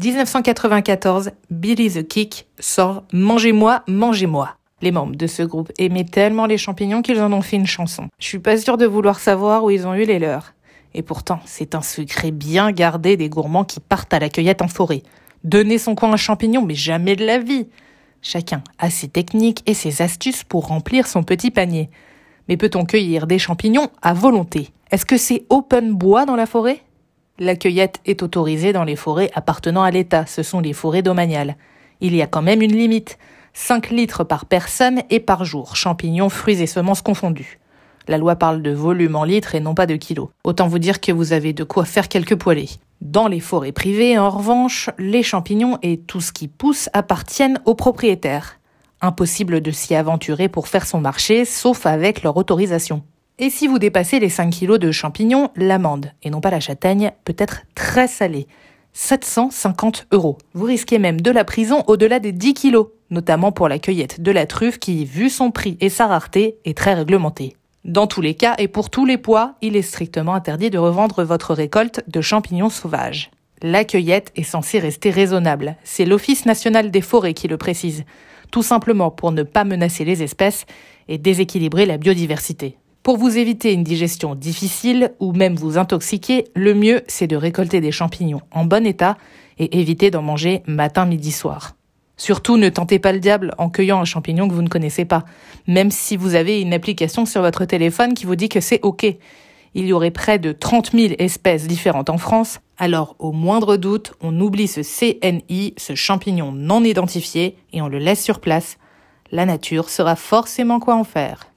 1994, Billy the Kick sort Mangez-moi, mangez-moi. Les membres de ce groupe aimaient tellement les champignons qu'ils en ont fait une chanson. Je suis pas sûre de vouloir savoir où ils ont eu les leurs. Et pourtant, c'est un secret bien gardé des gourmands qui partent à la cueillette en forêt. Donner son coin à champignons, mais jamais de la vie. Chacun a ses techniques et ses astuces pour remplir son petit panier. Mais peut-on cueillir des champignons à volonté? Est-ce que c'est open bois dans la forêt? La cueillette est autorisée dans les forêts appartenant à l'État, ce sont les forêts domaniales. Il y a quand même une limite. 5 litres par personne et par jour, champignons, fruits et semences confondus. La loi parle de volume en litres et non pas de kilos. Autant vous dire que vous avez de quoi faire quelques poêlés. Dans les forêts privées, en revanche, les champignons et tout ce qui pousse appartiennent aux propriétaires. Impossible de s'y aventurer pour faire son marché, sauf avec leur autorisation. Et si vous dépassez les 5 kilos de champignons, l'amende, et non pas la châtaigne, peut être très salée. 750 euros. Vous risquez même de la prison au-delà des 10 kilos, notamment pour la cueillette de la truffe qui, vu son prix et sa rareté, est très réglementée. Dans tous les cas et pour tous les poids, il est strictement interdit de revendre votre récolte de champignons sauvages. La cueillette est censée rester raisonnable. C'est l'Office national des forêts qui le précise. Tout simplement pour ne pas menacer les espèces et déséquilibrer la biodiversité. Pour vous éviter une digestion difficile ou même vous intoxiquer, le mieux c'est de récolter des champignons en bon état et éviter d'en manger matin, midi, soir. Surtout, ne tentez pas le diable en cueillant un champignon que vous ne connaissez pas, même si vous avez une application sur votre téléphone qui vous dit que c'est OK. Il y aurait près de 30 000 espèces différentes en France, alors au moindre doute, on oublie ce CNI, ce champignon non identifié, et on le laisse sur place. La nature saura forcément quoi en faire.